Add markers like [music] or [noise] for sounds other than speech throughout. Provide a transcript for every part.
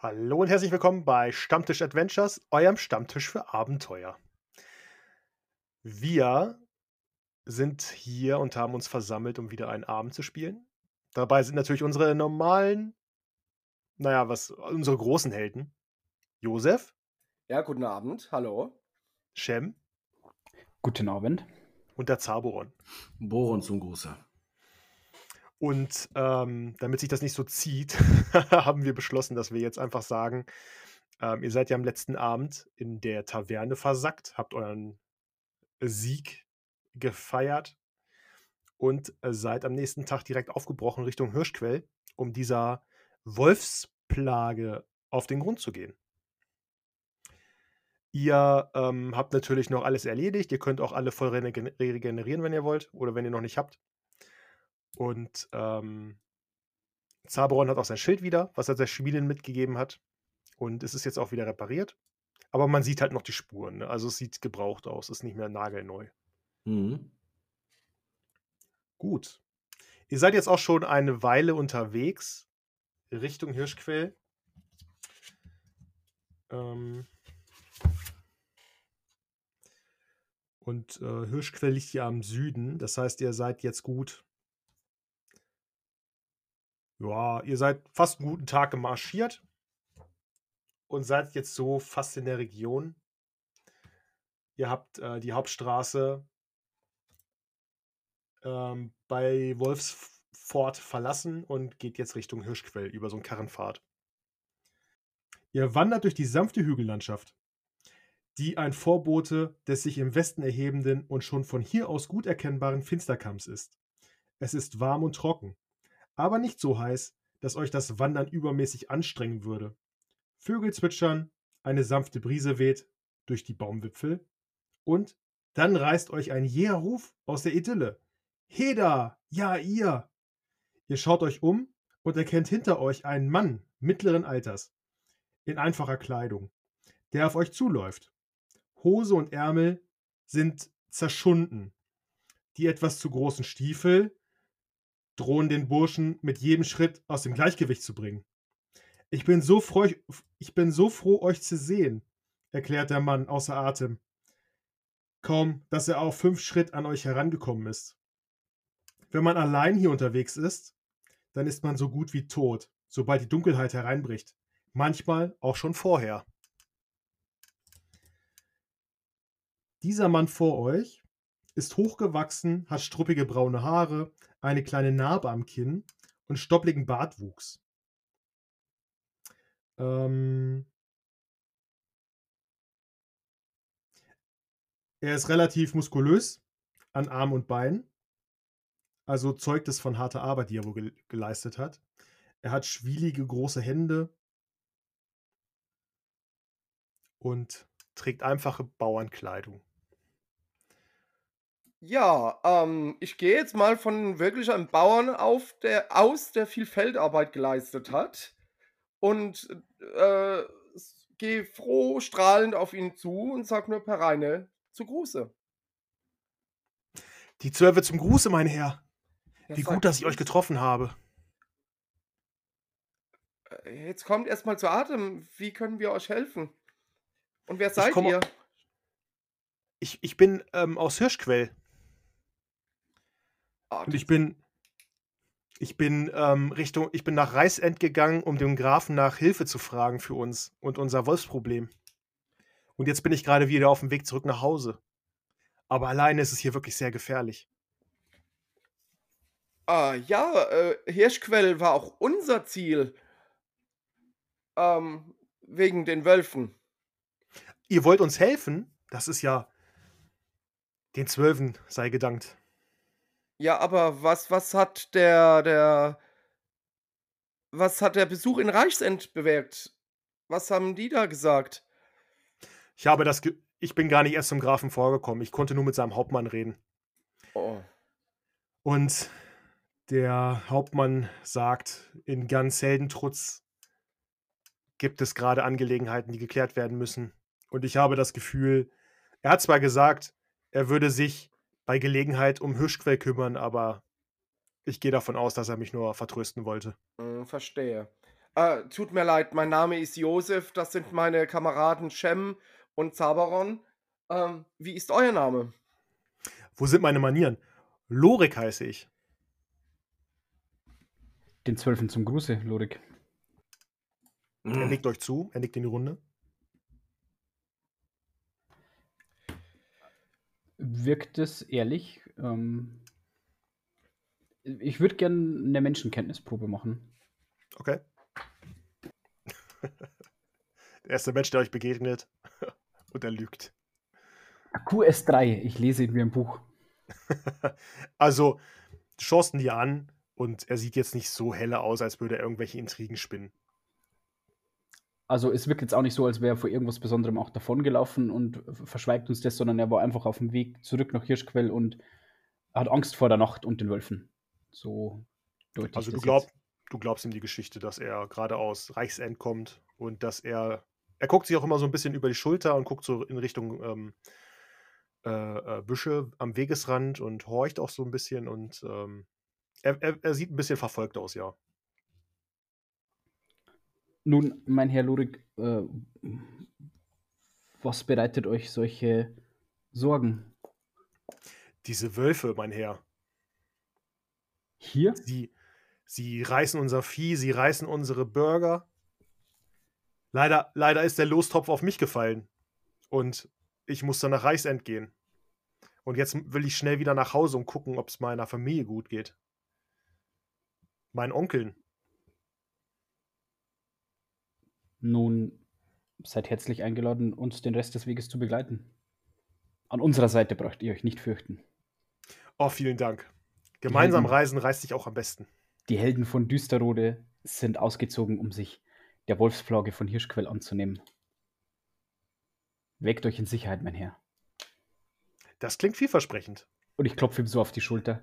Hallo und herzlich willkommen bei Stammtisch Adventures, eurem Stammtisch für Abenteuer. Wir sind hier und haben uns versammelt, um wieder einen Abend zu spielen. Dabei sind natürlich unsere normalen, naja, was, unsere großen Helden. Josef, Ja, guten Abend. Hallo. Shem Guten Abend. und der Zaboron. Boron zum Gruße. Und ähm, damit sich das nicht so zieht, [laughs] haben wir beschlossen, dass wir jetzt einfach sagen, ähm, ihr seid ja am letzten Abend in der Taverne versackt, habt euren Sieg gefeiert und äh, seid am nächsten Tag direkt aufgebrochen Richtung Hirschquell, um dieser Wolfsplage auf den Grund zu gehen. Ihr ähm, habt natürlich noch alles erledigt. Ihr könnt auch alle voll regen- regenerieren, wenn ihr wollt, oder wenn ihr noch nicht habt. Und ähm, Zaberon hat auch sein Schild wieder, was er der Schmiedin mitgegeben hat. Und es ist jetzt auch wieder repariert. Aber man sieht halt noch die Spuren. Ne? Also es sieht gebraucht aus, ist nicht mehr nagelneu. Mhm. Gut. Ihr seid jetzt auch schon eine Weile unterwegs Richtung Hirschquell. Ähm und äh, Hirschquell liegt hier am Süden. Das heißt, ihr seid jetzt gut. Ja, ihr seid fast einen guten Tag gemarschiert und seid jetzt so fast in der Region. Ihr habt äh, die Hauptstraße ähm, bei Wolfsfort verlassen und geht jetzt Richtung Hirschquell über so einen Karrenpfad. Ihr wandert durch die sanfte Hügellandschaft, die ein Vorbote des sich im Westen erhebenden und schon von hier aus gut erkennbaren Finsterkamms ist. Es ist warm und trocken, aber nicht so heiß, dass euch das Wandern übermäßig anstrengen würde. Vögel zwitschern, eine sanfte Brise weht durch die Baumwipfel und dann reißt euch ein jäher Ruf aus der Idylle. Heda, ja ihr! Ihr schaut euch um und erkennt hinter euch einen Mann mittleren Alters, in einfacher Kleidung, der auf euch zuläuft. Hose und Ärmel sind zerschunden. Die etwas zu großen Stiefel drohen den Burschen mit jedem Schritt aus dem Gleichgewicht zu bringen. Ich bin so froh, ich bin so froh euch zu sehen, erklärt der Mann außer Atem. Kaum, dass er auf fünf Schritt an euch herangekommen ist. Wenn man allein hier unterwegs ist, dann ist man so gut wie tot, sobald die Dunkelheit hereinbricht. Manchmal auch schon vorher. Dieser Mann vor euch ist hochgewachsen, hat struppige braune Haare, eine kleine Narbe am Kinn und stoppligen Bartwuchs. Ähm er ist relativ muskulös an Arm und Bein. Also zeugt es von harter Arbeit, die er wohl gel- geleistet hat. Er hat schwielige große Hände und trägt einfache Bauernkleidung. Ja, ähm, ich gehe jetzt mal von wirklich einem Bauern auf, der aus, der viel Feldarbeit geleistet hat und äh, gehe froh strahlend auf ihn zu und sag nur per Reine zu Gruße. Die Zwölfe zum Gruße, mein Herr. Ja, Wie gut, dass ich euch getroffen habe. Äh, Jetzt kommt erstmal zu Atem. Wie können wir euch helfen? Und wer Ich seid komme. ihr? Ich, ich bin ähm, aus Hirschquell und ich bin, ich bin ähm, Richtung, ich bin nach Reißend gegangen, um dem Grafen nach Hilfe zu fragen für uns und unser Wolfsproblem. Und jetzt bin ich gerade wieder auf dem Weg zurück nach Hause. Aber alleine ist es hier wirklich sehr gefährlich. ah, ja, äh, Hirschquell war auch unser Ziel. Ähm, wegen den Wölfen. Ihr wollt uns helfen? Das ist ja den Zwölfen sei gedankt. Ja, aber was, was hat der, der, was hat der Besuch in Reichsend bewirkt? Was haben die da gesagt? Ich habe das, ge ich bin gar nicht erst zum Grafen vorgekommen. Ich konnte nur mit seinem Hauptmann reden. Oh, Und der Hauptmann sagt, in ganz Heldentrutz gibt es gerade Angelegenheiten, die geklärt werden müssen. Und ich habe das Gefühl, er hat zwar gesagt, er würde sich bei Gelegenheit um Hirschquell kümmern, aber ich gehe davon aus, dass er mich nur vertrösten wollte. hm, verstehe. Äh, tut mir leid, mein Name ist Josef, das sind meine Kameraden Shem und Zabaron. Ähm, wie ist euer Name? Wo sind meine Manieren? Lorik heiße ich. Den Zwölfen zum Gruße, Lorik. Er Hm. nickt euch zu, er nickt in die Runde. Wirkt es ehrlich? Ähm, ich würde gerne eine Menschenkenntnisprobe machen. Okay. [laughs] Der erste Mensch, der euch begegnet [laughs] und er lügt. QS3, ich lese in mir ein Buch. [laughs] Also, du schaust ihn dir an und er sieht jetzt nicht so helle aus, als würde er irgendwelche Intrigen spinnen. Also es wirkt jetzt auch nicht so, als wäre er vor irgendwas Besonderem auch davongelaufen und verschweigt uns das, sondern er war einfach auf dem Weg zurück nach Hirschquell und hat Angst vor der Nacht und den Wölfen. So deutlich. Also, du, glaub, du glaubst ihm die Geschichte, dass er gerade aus Reichsend kommt und dass er. Er guckt sich auch immer so ein bisschen über die Schulter und guckt so in Richtung ähm, äh, äh, Büsche am Wegesrand und horcht auch so ein bisschen und ähm, er, er, er sieht ein bisschen verfolgt aus, ja. Nun, mein Herr Lurik, äh, was bereitet euch solche Sorgen? Diese Wölfe, mein Herr, Hier? sie, sie reißen unser Vieh, sie reißen unsere Burger. Leider, leider ist der Lostopf auf mich gefallen und ich muss dann nach Reichsend gehen. Und jetzt will ich schnell wieder nach Hause und gucken, ob es meiner Familie gut geht. Meinen Onkeln. Nun, seid herzlich eingeladen, uns den Rest des Weges zu begleiten. An unserer Seite braucht ihr euch nicht fürchten. Oh, vielen Dank. Gemeinsam Helden. reisen reißt sich auch am besten. Die Helden von Düsterrode sind ausgezogen, um sich der Wolfsplage von Hirschquell anzunehmen. Weckt euch in Sicherheit, mein Herr. Das klingt vielversprechend. Und ich klopfe ihm so auf die Schulter.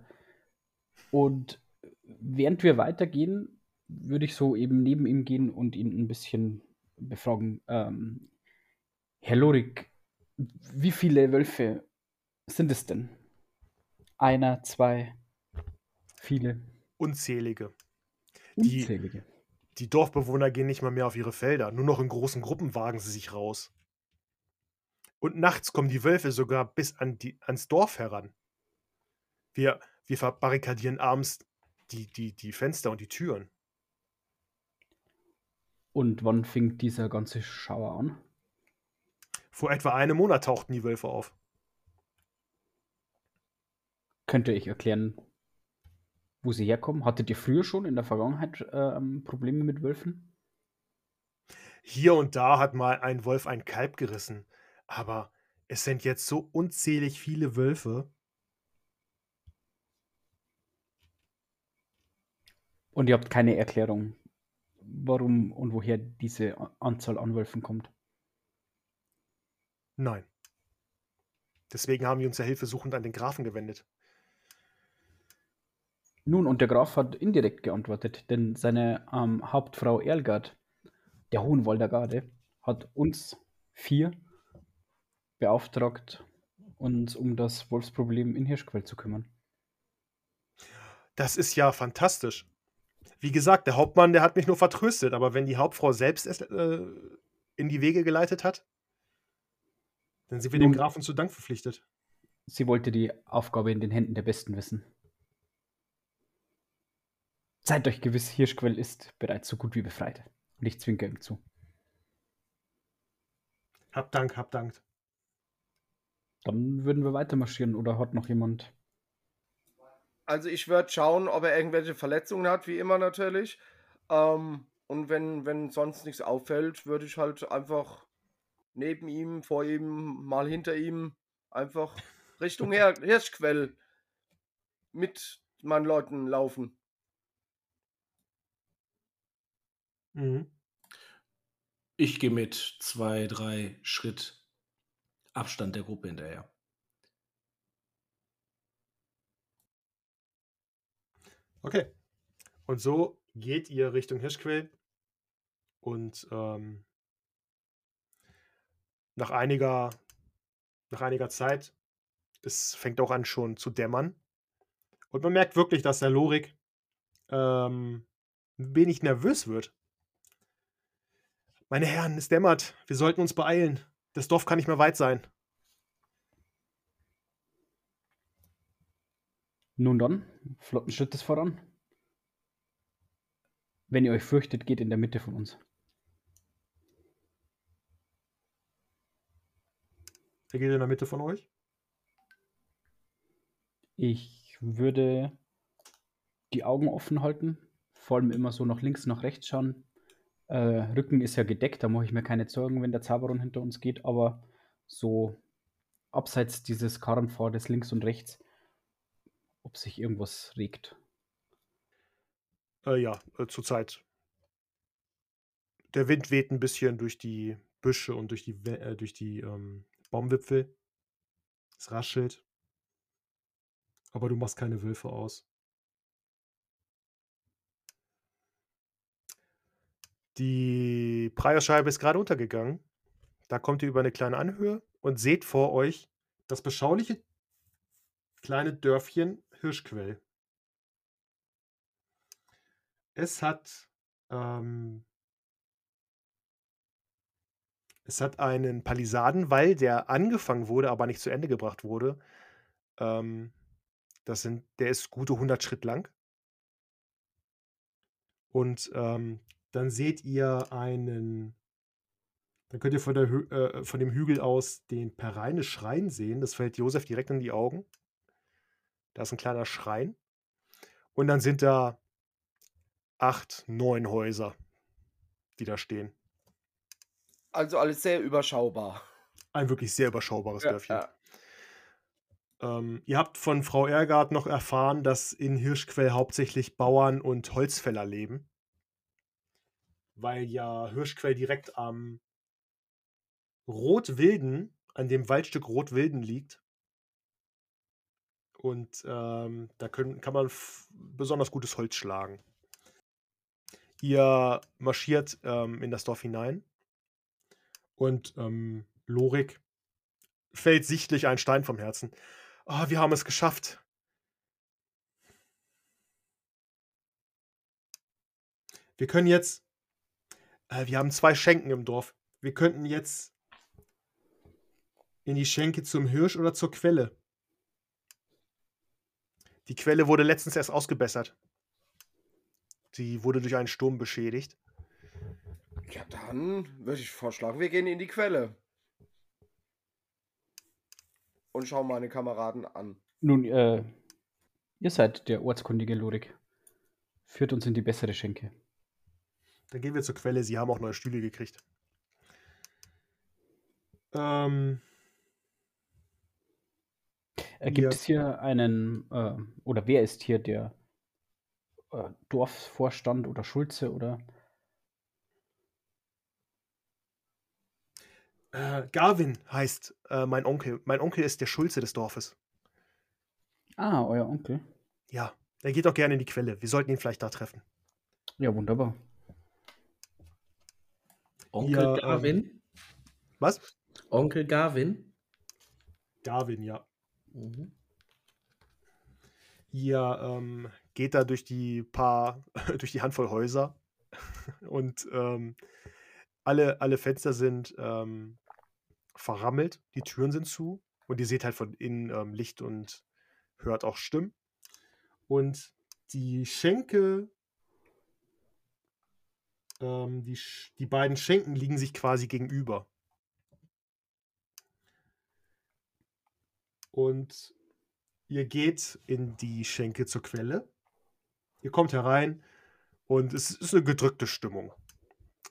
Und während wir weitergehen, würde ich so eben neben ihm gehen und ihn ein bisschen befragen. Ähm, Herr Lorik, wie viele Wölfe sind es denn? Einer, zwei, viele, Unzählige. Die- unzählige. Die Dorfbewohner gehen nicht mal mehr auf ihre Felder. Nur noch in großen Gruppen wagen sie sich raus. Und nachts kommen die Wölfe sogar bis an die, ans Dorf heran. Wir, wir verbarrikadieren abends die, die, die Fenster und die Türen. Und wann fing dieser ganze Schauer an? Vor etwa einem Monat tauchten die Wölfe auf. Könnt ihr euch erklären, wo sie herkommen? Hattet ihr früher schon in der Vergangenheit ähm, Probleme mit Wölfen? Hier und da hat mal ein Wolf ein Kalb gerissen. Aber es sind jetzt so unzählig viele Wölfe. Und ihr habt keine Erklärung, warum und woher diese Anzahl an Wölfen kommt. Nein. Deswegen haben wir uns ja hilfesuchend an den Grafen gewendet. Nun, und der Graf hat indirekt geantwortet, denn seine ähm, Hauptfrau Erlgard, der Hohenwalder Garde, hat uns vier beauftragt, uns um das Wolfsproblem in Hirschquell zu kümmern. Das ist ja fantastisch. Wie gesagt, der Hauptmann, der hat mich nur vertröstet, aber wenn die Hauptfrau selbst es äh, in die Wege geleitet hat, dann sind wir dem Grafen zu Dank verpflichtet. Sie wollte die Aufgabe in den Händen der Besten wissen. Seid euch gewiss, Hirschquell ist bereits so gut wie befreit. Und ich zwinker ihm zu. Hab Dank, hab Dank. Dann würden wir weiter marschieren oder hat noch jemand. Also ich würde schauen, ob er irgendwelche Verletzungen hat, wie immer natürlich. Ähm, und wenn, wenn sonst nichts auffällt, würde ich halt einfach neben ihm, vor ihm, mal hinter ihm, einfach [laughs] Richtung Her Hirschquell mit meinen Leuten laufen. Mhm. Ich gehe mit zwei, drei Schritt Abstand der Gruppe hinterher. Okay. Und so geht ihr Richtung Hirschquell und ähm, nach einiger, nach einiger Zeit, es fängt auch an schon zu dämmern. Und man merkt wirklich, dass der Lorik ähm, ein wenig nervös wird. Meine Herren, es dämmert. Wir sollten uns beeilen. Das Dorf kann nicht mehr weit sein. Nun dann, flotten Schrittes voran. Wenn ihr euch fürchtet, geht in der Mitte von uns. Wer geht in der Mitte von euch? Ich würde die Augen offen halten, vor allem immer so nach links, nach rechts schauen. Äh, Rücken ist ja gedeckt, da mache ich mir keine Sorgen, wenn der Zauberon hinter uns geht, aber so abseits dieses Karrenpfades links und rechts, ob sich irgendwas regt. Äh, ja, äh, zurzeit. Der Wind weht ein bisschen durch die Büsche und durch die, äh, durch die ähm, Baumwipfel. Es raschelt. Aber du machst keine Wölfe aus. Die Preierscheibe ist gerade untergegangen. Da kommt ihr über eine kleine Anhöhe und seht vor euch das beschauliche kleine Dörfchen Hirschquell. Es hat, ähm, es hat einen Palisadenwall, der angefangen wurde, aber nicht zu Ende gebracht wurde. Ähm, das sind, der ist gute 100 Schritt lang. Und ähm, dann seht ihr einen, dann könnt ihr von, der, äh, von dem Hügel aus den Pereine Schrein sehen. Das fällt Josef direkt in die Augen. Da ist ein kleiner Schrein. Und dann sind da acht, neun Häuser, die da stehen. Also alles sehr überschaubar. Ein wirklich sehr überschaubares Ja, Dörfchen. ja. Ähm, ihr habt von Frau Ergard noch erfahren, dass in Hirschquell hauptsächlich Bauern und Holzfäller leben. Weil ja Hirschquell direkt am Rotwilden, an dem Waldstück Rotwilden liegt. Und ähm, da können, kann man besonders gutes Holz schlagen. Ihr marschiert ähm, in das Dorf hinein. Und ähm, Lorik fällt sichtlich ein Stein vom Herzen. Ah, wir haben es geschafft. Wir können jetzt. Äh, wir haben zwei Schenken im Dorf. Wir könnten jetzt in die Schenke zum Hirsch oder zur Quelle. Die Quelle wurde letztens erst ausgebessert. Sie wurde durch einen Sturm beschädigt. Ja, dann würde ich vorschlagen, wir gehen in die Quelle. Und schauen meine Kameraden an. Nun, äh, ihr seid der ortskundige Lorik. Führt uns in die bessere Schenke. Dann gehen wir zur Quelle. Sie haben auch neue Stühle gekriegt. Ähm, Äh, gibt Ja. es hier einen, äh, oder wer ist hier der äh, Dorfvorstand oder Schulze oder? äh, Garvin heißt äh, mein Onkel. Mein Onkel ist der Schulze des Dorfes. Ah, euer Onkel. Ja, er geht auch gerne in die Quelle. Wir sollten ihn vielleicht da treffen. Ja, wunderbar. Onkel Ja, ähm, Garvin? Was? Onkel Garvin? Garvin, ja. Mhm. Ihr ähm, geht da durch die paar, [laughs] durch die Handvoll Häuser [laughs] und ähm, alle, alle Fenster sind ähm, verrammelt, die Türen sind zu und ihr seht halt von innen ähm, Licht und hört auch Stimmen. Und die Schenke, ähm, die, die beiden Schenken liegen sich quasi gegenüber. Und ihr geht in die Schenke zur Quelle. Ihr kommt herein und es ist eine gedrückte Stimmung.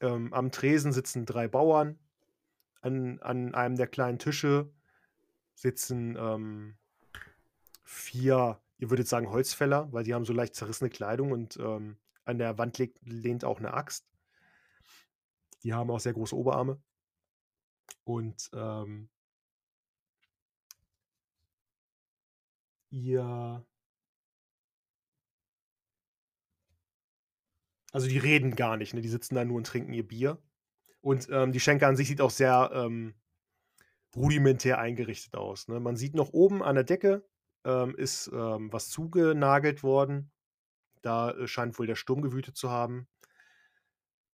Ähm, am Tresen sitzen drei Bauern. An, an einem der kleinen Tische sitzen ähm, vier, ihr würdet sagen Holzfäller, weil die haben so leicht zerrissene Kleidung und ähm, an der Wand legt, lehnt auch eine Axt. Die haben auch sehr große Oberarme. Und ähm, ihr. Also die reden gar nicht, ne? Die sitzen da nur und trinken ihr Bier. Und ähm, die Schenke an sich sieht auch sehr ähm, rudimentär eingerichtet aus. Ne? Man sieht noch oben an der Decke ähm, ist ähm, was zugenagelt worden. Da äh, scheint wohl der Sturm gewütet zu haben.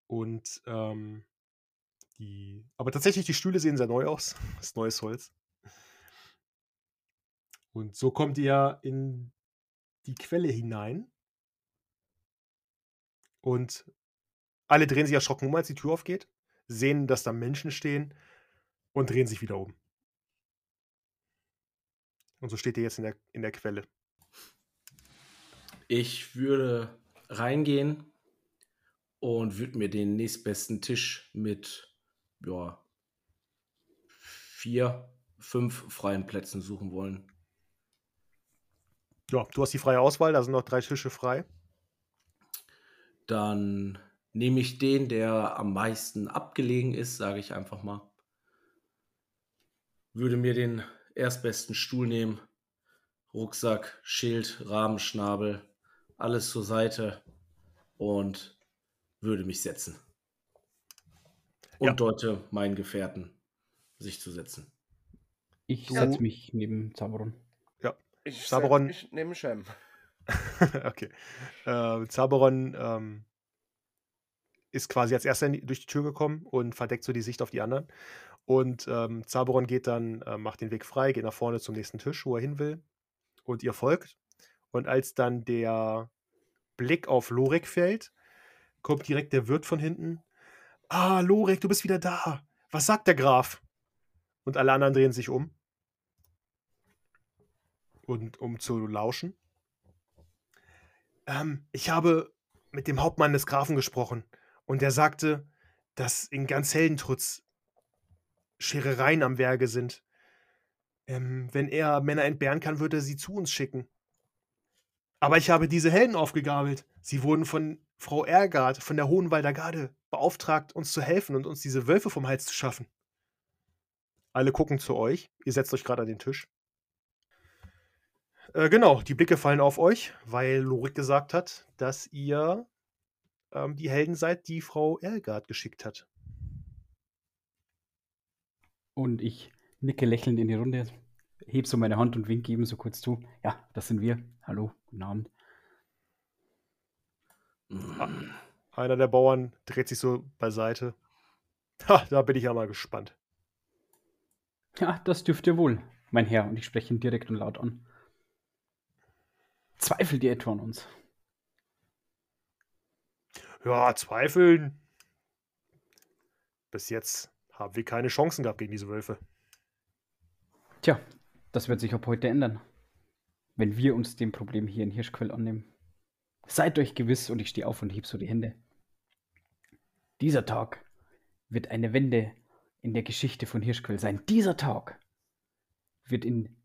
Und ähm, die, aber tatsächlich, die Stühle sehen sehr neu aus. Das [laughs] ist neues Holz. Und so kommt ihr in die Quelle hinein. Und alle drehen sich erschrocken um, als die Tür aufgeht, sehen, dass da Menschen stehen und drehen sich wieder um. Und so steht ihr jetzt in der, in der Quelle. Ich würde reingehen und würde mir den nächstbesten Tisch mit ja, vier, fünf freien Plätzen suchen wollen. Ja, du hast die freie Auswahl, da sind noch drei Tische frei. Dann nehme ich den, der am meisten abgelegen ist, sage ich einfach mal. Würde mir den erstbesten Stuhl nehmen, Rucksack, Schild, Rahmenschnabel, alles zur Seite und würde mich setzen. Und Ja. deute meinen Gefährten, sich zu setzen. Ich setze mich neben Zaberon. Ich, Saberon- set- ich nehme Shem. [laughs] okay. Äh, Zaberon ähm, ist quasi als erster die, durch die Tür gekommen und verdeckt so die Sicht auf die anderen. Und ähm, Zaberon geht dann, äh, macht den Weg frei, geht nach vorne zum nächsten Tisch, wo er hin will. Und ihr folgt. Und als dann der Blick auf Lorek fällt, kommt direkt der Wirt von hinten. Ah, Lorek, du bist wieder da. Was sagt der Graf? Und alle anderen drehen sich um. Und um zu lauschen. Ähm, ich habe mit dem Hauptmann des Grafen gesprochen und er sagte, dass in ganz Heldentrutz Scherereien am Werke sind. Ähm, wenn er Männer entbehren kann, würde er sie zu uns schicken. Aber ich habe diese Helden aufgegabelt. Sie wurden von Frau Ergard von der Hohenwalder Garde beauftragt, uns zu helfen und uns diese Wölfe vom Hals zu schaffen. Alle gucken zu euch. Ihr setzt euch gerade an den Tisch. Äh, genau, die Blicke fallen auf euch, weil Lorik gesagt hat, dass ihr ähm, die Helden seid, die Frau Ergard geschickt hat. Und ich nicke lächelnd in die Runde, heb so meine Hand und winke ihm so kurz zu. Ja, das sind wir. Hallo, guten Abend. Mm. Einer der Bauern dreht sich so beiseite. Ha, da bin ich ja mal gespannt. Ja, das dürft ihr wohl, mein Herr. Und ich spreche ihn direkt und laut an. Zweifelt ihr etwa an uns? Ja, zweifeln. Bis jetzt haben wir keine Chancen gehabt gegen diese Wölfe. Tja, das wird sich ab heute ändern. Wenn wir uns dem Problem hier in Hirschquell annehmen. Seid euch gewiss, und ich stehe auf und heb so die Hände. Dieser Tag wird eine Wende in der Geschichte von Hirschquell sein. Dieser Tag wird in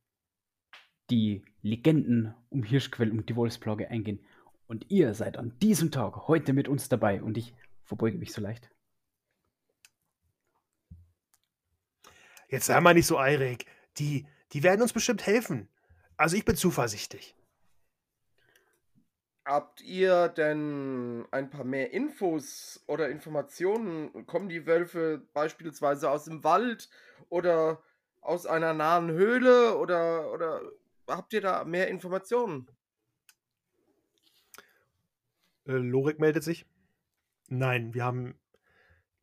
die Legenden um Hirschquell und die Wolfsplage eingehen. Und ihr seid an diesem Tag heute mit uns dabei. Und ich verbeuge mich so leicht. Jetzt sei mal nicht so eilig. Die, die werden uns bestimmt helfen. Also ich bin zuversichtlich. Habt ihr denn ein paar mehr Infos oder Informationen? Kommen die Wölfe beispielsweise aus dem Wald oder aus einer nahen Höhle oder, oder habt ihr da mehr Informationen? Äh, Lorik meldet sich. Nein, wir haben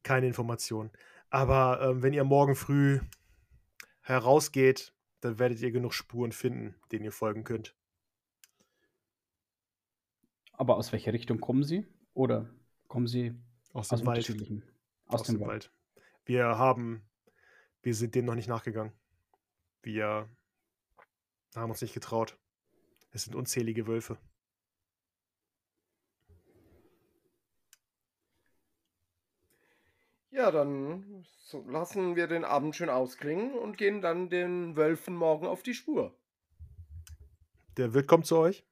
keine Informationen. Aber ähm, wenn ihr morgen früh herausgeht, dann werdet ihr genug Spuren finden, denen ihr folgen könnt. Aber aus welcher Richtung kommen sie? Oder kommen sie Aus aus dem Wald. unterschiedlichen? Aus, dem, Wald. Wir haben, wir sind dem noch nicht nachgegangen. Wir haben uns nicht getraut. Es sind unzählige Wölfe. Ja, dann so lassen wir den Abend schön ausklingen und gehen dann den Wölfen morgen auf die Spur. Der Wirt kommt zu euch,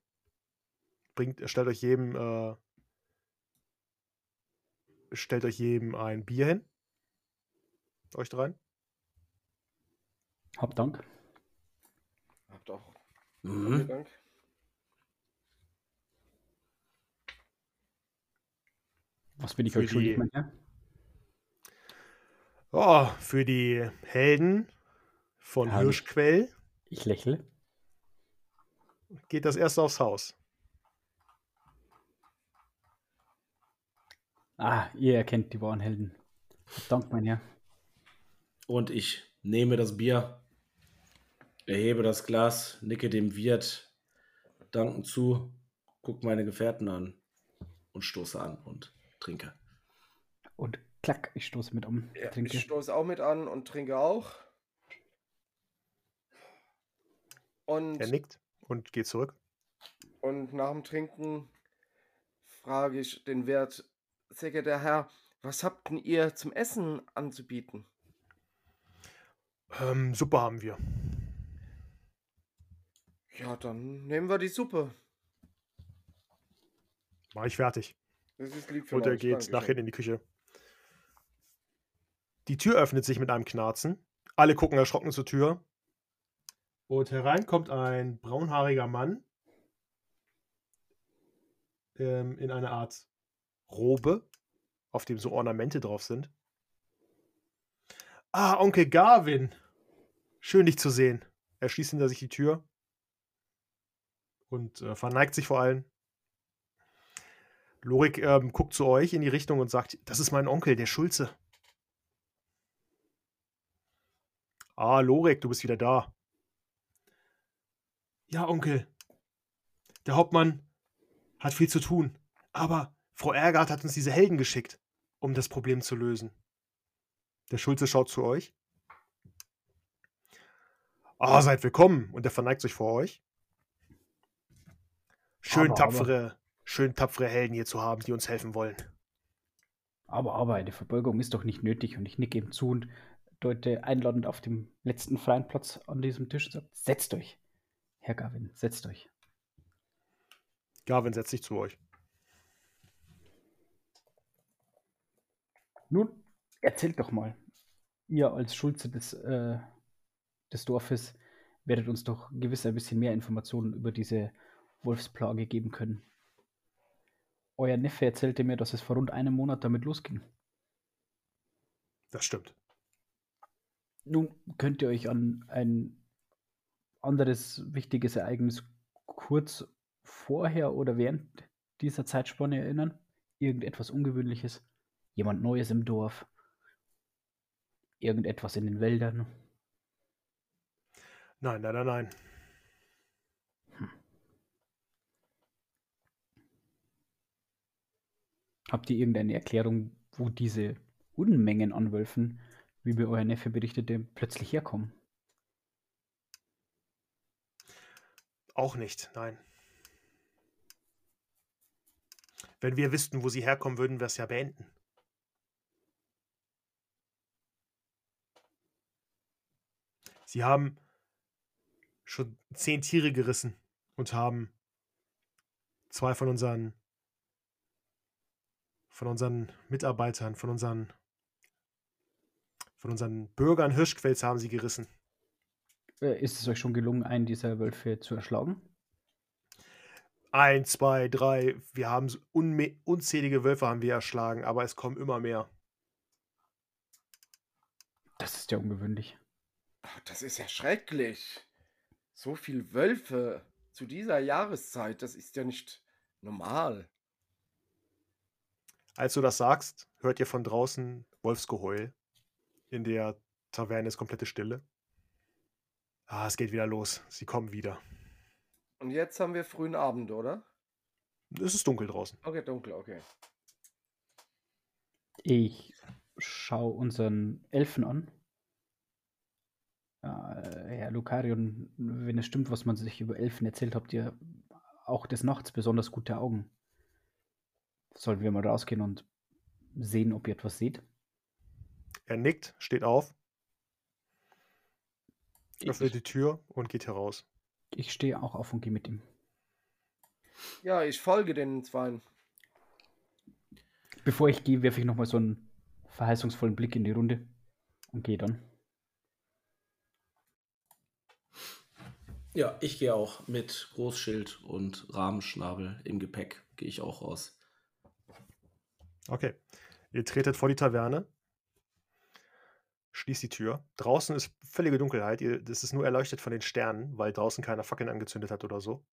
bringt, stellt euch jedem, äh, stellt euch jedem ein Bier hin. Euch dreien. Hab Dank. Mhm. vielen Dank. Was bin ich Für euch schuldig, mein Herr? Oh, für die Helden von Herrlich. Hirschquell Ich lächle. geht das erste aufs Haus. Ah, ihr erkennt die wahren Helden. Dank, mein Herr. Und ich nehme das Bier, erhebe das Glas, nicke dem Wirt dankend zu, gucke meine Gefährten an und stoße an und trinke. Und klack, ich stoße mit um. Ja, trinke. ich stoße auch mit an und trinke auch. Und, Er nickt und geht zurück. und nach dem Trinken frage ich den Wirt, sehr geehrter Herr, was habt denn ihr zum Essen anzubieten? Ähm, Suppe haben wir. Ja, dann nehmen wir die Suppe. Mach ich fertig. Das ist lieb für Und er geht Dankeschön. nach hinten in die Küche. Die Tür öffnet sich mit einem Knarzen. Alle gucken erschrocken zur Tür. Und herein kommt ein braunhaariger Mann ähm, in einer Art Robe, auf dem so Ornamente drauf sind. Ah, Onkel Garvin. Schön, dich zu sehen. Er schließt hinter sich die Tür und äh, verneigt sich vor allen. Lorik ähm, guckt zu euch in die Richtung und sagt, das ist mein Onkel, der Schulze. Ah, Lorik, du bist wieder da. Ja, Onkel. Der Hauptmann hat viel zu tun. Aber Frau Ergard hat uns diese Helden geschickt, um das Problem zu lösen. Der Schulze schaut zu euch. Ah, seid willkommen. Und er verneigt sich vor euch. Schön Aber, aber. tapfere, schön tapfere Helden hier zu haben, die uns helfen wollen. Aber, aber, eine Verbeugung ist doch nicht nötig und ich nicke ihm zu und deute einladend auf dem letzten freien Platz an diesem Tisch und sage, setzt euch. Herr Gavin, setzt euch. Gavin setzt sich zu euch. Nun, erzählt doch mal. Ihr als Schulze des, äh, des Dorfes werdet uns doch gewiss ein bisschen mehr Informationen über diese Wolfsplage geben können. Euer Neffe erzählte mir, dass es vor rund einem Monat damit losging. Das stimmt. Nun könnt ihr euch an ein anderes wichtiges Ereignis kurz vorher oder während dieser Zeitspanne erinnern? Irgendetwas Ungewöhnliches? Jemand Neues im Dorf? Irgendetwas in den Wäldern? Nein, nein, nein, nein. Habt ihr irgendeine Erklärung, wo diese Unmengen an Wölfen, wie mir euer Neffe berichtete, plötzlich herkommen? Auch nicht, nein. Wenn wir wüssten, wo sie herkommen, würden wir es ja beenden. Sie haben schon zehn Tiere gerissen und haben zwei von unseren von unseren Mitarbeitern, von unseren von unseren Bürgern Hirschquells haben sie gerissen. Äh, ist es euch schon gelungen, einen dieser Wölfe zu erschlagen? Ein, zwei, drei. Wir haben unzählige Wölfe haben wir erschlagen, aber es kommen immer mehr. Das ist ja ungewöhnlich. Ach, Das ist ja schrecklich. So viel Wölfe zu dieser Jahreszeit, das ist ja nicht normal. Als du das sagst, hört ihr von draußen Wolfsgeheul. In der Taverne ist komplette Stille. Ah, es geht wieder los. Sie kommen wieder. Und jetzt haben wir frühen Abend, oder? Es ist dunkel draußen. Okay, dunkel, okay. Ich schaue unseren Elfen an. Äh, Herr Lukarion, wenn es stimmt, was man sich über Elfen erzählt, habt ihr auch des Nachts besonders gute Augen. Sollen wir mal rausgehen und sehen, ob ihr etwas seht? Er nickt, steht auf, öffnet die Tür und geht heraus. ich stehe auch auf und gehe mit ihm. Ja, ich folge den Zweien. Bevor ich gehe, werfe ich nochmal so einen verheißungsvollen Blick in die Runde und gehe dann. Ja, ich gehe auch mit Großschild und Rahmenschnabel im Gepäck. Gehe ich auch raus. Okay. Ihr tretet vor die Taverne, schließt die Tür. Draußen ist völlige Dunkelheit. Das ist nur erleuchtet von den Sternen, weil draußen keiner Fackeln angezündet hat oder so.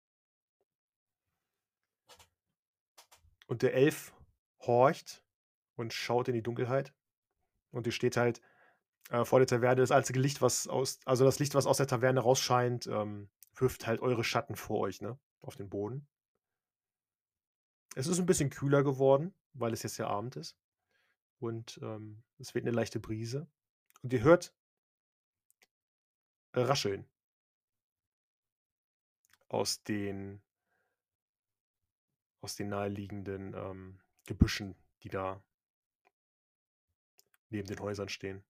Und der Elf horcht und schaut in die Dunkelheit. Und ihr steht halt äh, vor der Taverne. Das einzige Licht, was aus, also das Licht, was aus der Taverne rausscheint, ähm, wirft halt eure Schatten vor euch, ne? Auf den Boden. Es ist ein bisschen kühler geworden, weil es jetzt ja Abend ist. Und ähm, es weht eine leichte Brise. Und ihr hört Rascheln aus den aus den naheliegenden ähm, Gebüschen, die da neben den Häusern stehen.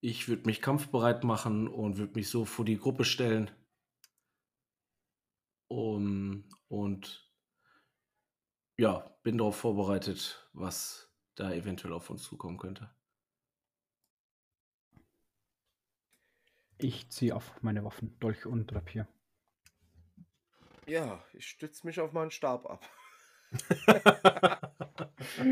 Ich würde mich kampfbereit machen und würde mich so vor die Gruppe stellen. Um, und ja, bin darauf vorbereitet, was da eventuell auf uns zukommen könnte. Ich ziehe auf meine Waffen, Dolch und Rapier. Ja, ich stütze mich auf meinen Stab ab. [laughs]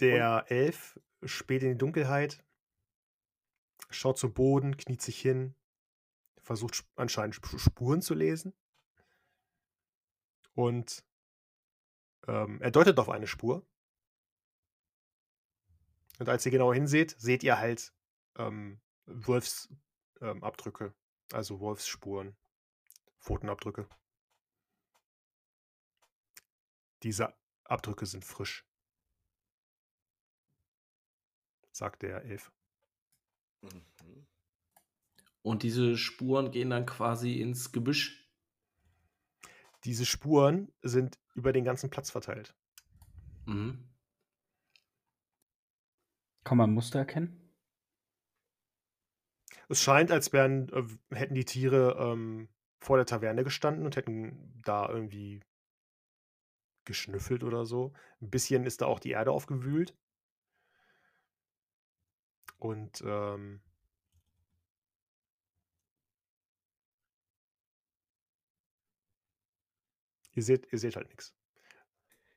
Der Elf spät in die Dunkelheit, schaut zu Boden, kniet sich hin, versucht anscheinend Sp- Spuren zu lesen. Und ähm, er deutet auf eine Spur. Und als ihr genauer hinseht, seht ihr halt ähm, Wolfsabdrücke, ähm, also Wolfsspuren, Pfotenabdrücke. Diese Abdrücke sind frisch, sagt der Elf. Mhm. Und diese Spuren gehen dann quasi ins Gebüsch. Diese Spuren sind über den ganzen Platz verteilt. Mhm. Kann man Muster erkennen? Es scheint, als wären, äh, hätten die Tiere ähm, vor der Taverne gestanden und hätten da irgendwie geschnüffelt oder so. Ein bisschen ist da auch die Erde aufgewühlt. Und ähm, ihr seht, ihr seht halt nichts.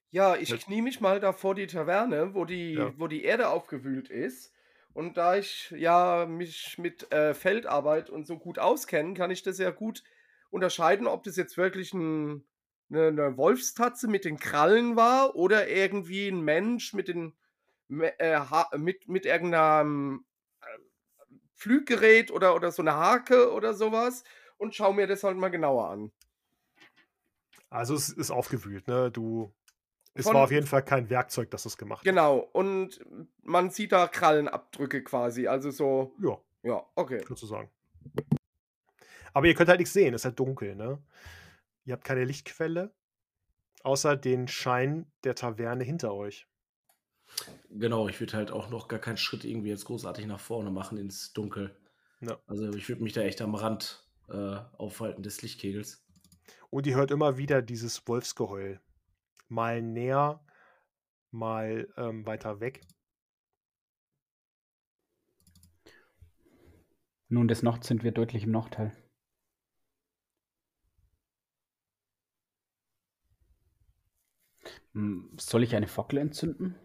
Ja, ich knie mich mal da vor die Taverne, wo die, Ja. wo die Erde aufgewühlt ist. Und da ich ja mich mit äh, Feldarbeit und so gut auskenne, kann ich das ja gut unterscheiden, ob das jetzt wirklich ein, eine, eine Wolfstatze mit den Krallen war oder irgendwie ein Mensch mit den mit, mit irgendeinem äh, Fluggerät oder, oder so eine Hake oder sowas und schau mir das halt mal genauer an. Also es ist aufgewühlt, ne? Du. Es Von- war auf jeden Fall kein Werkzeug, das es gemacht hat. Genau, und man sieht da Krallenabdrücke quasi, also so, Ja, ja, okay. sozusagen. Aber ihr könnt halt nichts sehen, es ist halt dunkel, ne? Ihr habt keine Lichtquelle, außer den Schein der Taverne hinter euch. Genau, ich würde halt auch noch gar keinen Schritt irgendwie jetzt großartig nach vorne machen ins Dunkel. Ja. Also ich würde mich da echt am Rand äh, aufhalten des Lichtkegels. Und ihr hört immer wieder dieses Wolfsgeheul. Mal näher, mal ähm, weiter weg. Nun des Nachts sind wir deutlich im Nachteil. Hm, Soll ich eine Fackel entzünden?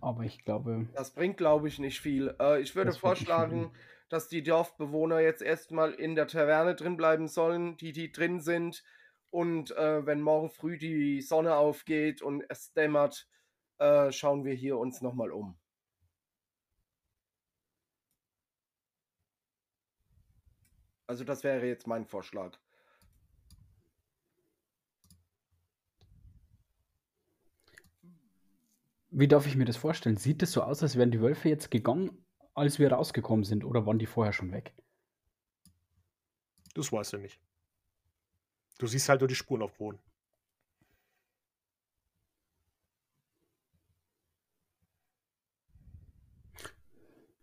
Aber ich glaube, Das bringt, glaube ich, nicht viel. Äh, ich würde Das vorschlagen, dass die Dorfbewohner jetzt erstmal in der Taverne drin bleiben sollen, die, die drin sind. Und äh, wenn morgen früh die Sonne aufgeht und es dämmert, äh, schauen wir hier uns nochmal um. Also das wäre jetzt mein Vorschlag. Wie darf ich mir das vorstellen? Sieht es so aus, als wären die Wölfe jetzt gegangen, als wir rausgekommen sind, oder waren die vorher schon weg? Das weißt du nicht. Du siehst halt nur die Spuren auf Boden.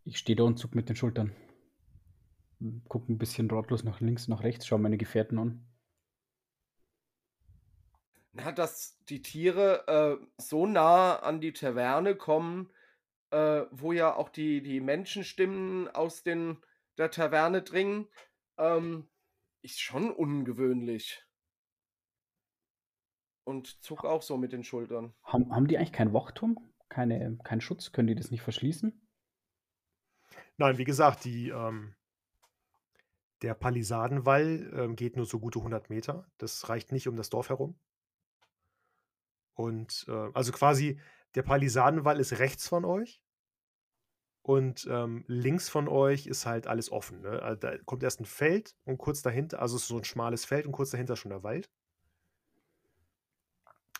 Ich stehe da und zuck mit den Schultern. Guck ein bisschen ratlos nach links, nach rechts, schau meine Gefährten an. Na, dass die Tiere äh, so nah an die Taverne kommen, äh, wo ja auch die, die Menschenstimmen aus den, der Taverne dringen, ähm, ist schon ungewöhnlich. Und zuck auch so mit den Schultern. Haben, haben die eigentlich keinen Wachturm? Keine, keinen Schutz? Können die das nicht verschließen? Nein, wie gesagt, die, ähm, Der Palisadenwall ähm, geht nur so gute 100 Meter. Das reicht nicht um das Dorf herum. Und äh, also quasi, der Palisadenwall ist rechts von euch. Und ähm, links von euch ist halt alles offen. Ne? Also da kommt erst ein Feld und kurz dahinter, also so ein schmales Feld und kurz dahinter schon der Wald.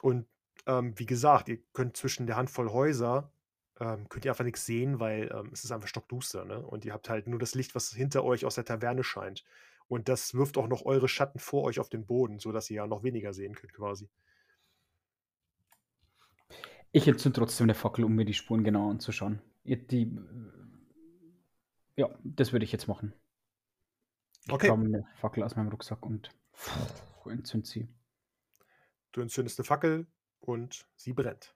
Und ähm, wie gesagt, ihr könnt zwischen der Handvoll Häuser, ähm, könnt ihr einfach nichts sehen, weil ähm, es ist einfach stockduster. Ne? Und ihr habt halt nur das Licht, was hinter euch aus der Taverne scheint. Und das wirft auch noch eure Schatten vor euch auf den Boden, sodass ihr ja noch weniger sehen könnt quasi. Ich entzünde trotzdem eine Fackel, um mir die Spuren genauer anzuschauen. Die, ja, das würde ich jetzt machen. Ich Okay. kram eine Fackel aus meinem Rucksack und entzünd sie. Du entzündest eine Fackel und sie brennt.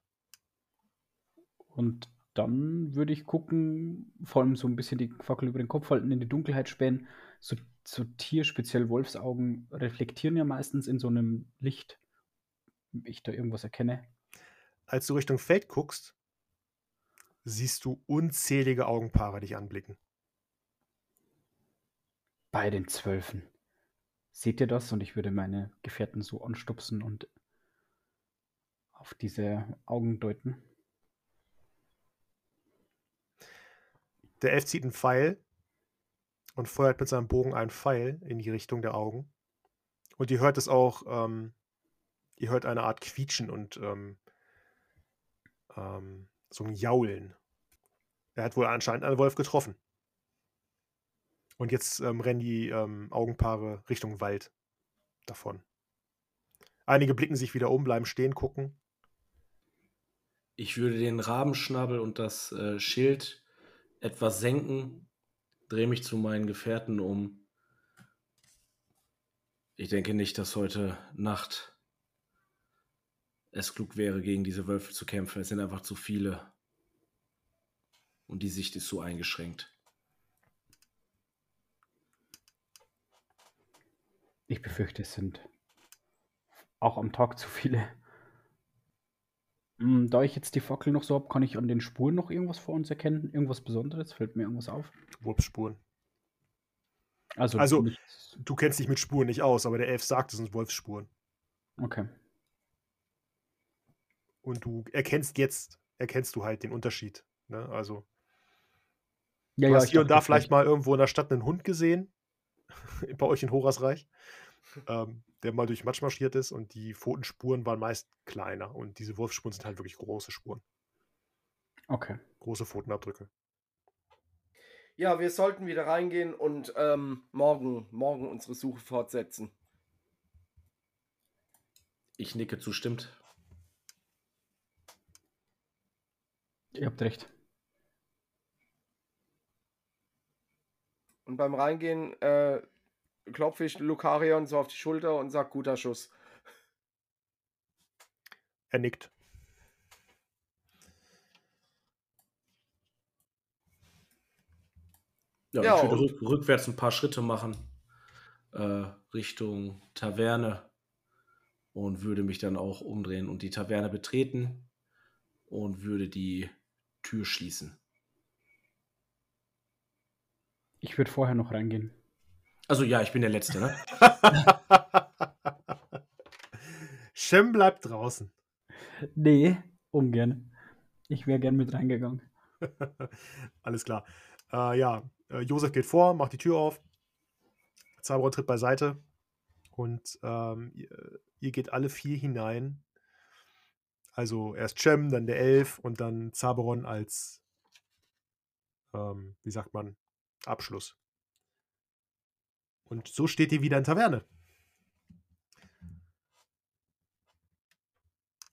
Und dann würde ich gucken, vor allem so ein bisschen die Fackel über den Kopf halten, in die Dunkelheit spähen. So, so Tier, speziell Wolfsaugen, reflektieren ja meistens in so einem Licht. Wenn ich da irgendwas erkenne. Als du Richtung Feld guckst, siehst du unzählige Augenpaare dich anblicken. Bei den Zwölfen. Seht ihr das? Und ich würde meine Gefährten so anstupsen und auf diese Augen deuten. Der Elf zieht einen Pfeil und feuert mit seinem Bogen einen Pfeil in die Richtung der Augen. Und ihr hört es auch, ähm, ihr hört eine Art Quietschen und ähm, ähm, so ein Jaulen. Er hat wohl anscheinend einen Wolf getroffen. Und jetzt ähm, rennen die ähm, Augenpaare Richtung Wald davon. Einige blicken sich wieder um, bleiben stehen, gucken. Ich würde den Rabenschnabel und das äh, Schild etwas senken, drehe mich zu meinen Gefährten um. Ich denke nicht, dass heute Nacht es klug wäre, gegen diese Wölfe zu kämpfen. Es sind einfach zu viele. Und die Sicht ist so eingeschränkt. Ich befürchte, es sind auch am Tag zu viele. Hm, Da ich jetzt die Fackel noch so habe, kann ich an den Spuren noch irgendwas vor uns erkennen? Irgendwas Besonderes? Fällt mir irgendwas auf? Wolfsspuren. Also, Also- Du kennst dich mit Spuren nicht aus, aber der Elf sagt, es sind Wolfsspuren. okay. Und du erkennst jetzt, erkennst du halt den Unterschied. Ne? Also, Ja, du ja, hast hier und da vielleicht mal irgendwo in der Stadt einen Hund gesehen, [laughs] bei euch in Horasreich, ähm, der mal durch Matsch marschiert ist und die Pfotenspuren waren meist kleiner und diese Wolfsspuren sind halt wirklich große Spuren, Okay. große Pfotenabdrücke. Ja, wir sollten wieder reingehen und ähm, morgen, morgen unsere Suche fortsetzen. Ich nicke zustimmt. Ihr habt recht. Und beim Reingehen äh, klopfe ich Lukarion so auf die Schulter und sag guter Schuss. Er nickt. Ja, Ja, ich würde rück, rückwärts ein paar Schritte machen äh, Richtung Taverne und würde mich dann auch umdrehen und die Taverne betreten und würde die Tür schließen. Ich würde vorher noch reingehen. Also ja, ich bin der Letzte, ne? [laughs] Shem bleibt draußen. Nee, ungern. Ich wäre gern mit reingegangen. [laughs] Alles klar. Äh, ja, äh, Josef geht vor, macht die Tür auf. Zaberon tritt beiseite. Und ähm, ihr, ihr geht alle vier hinein. Also erst Cem, dann der Elf und dann Zaberon als, ähm, wie sagt man, Abschluss. Und so steht ihr wieder in Taverne.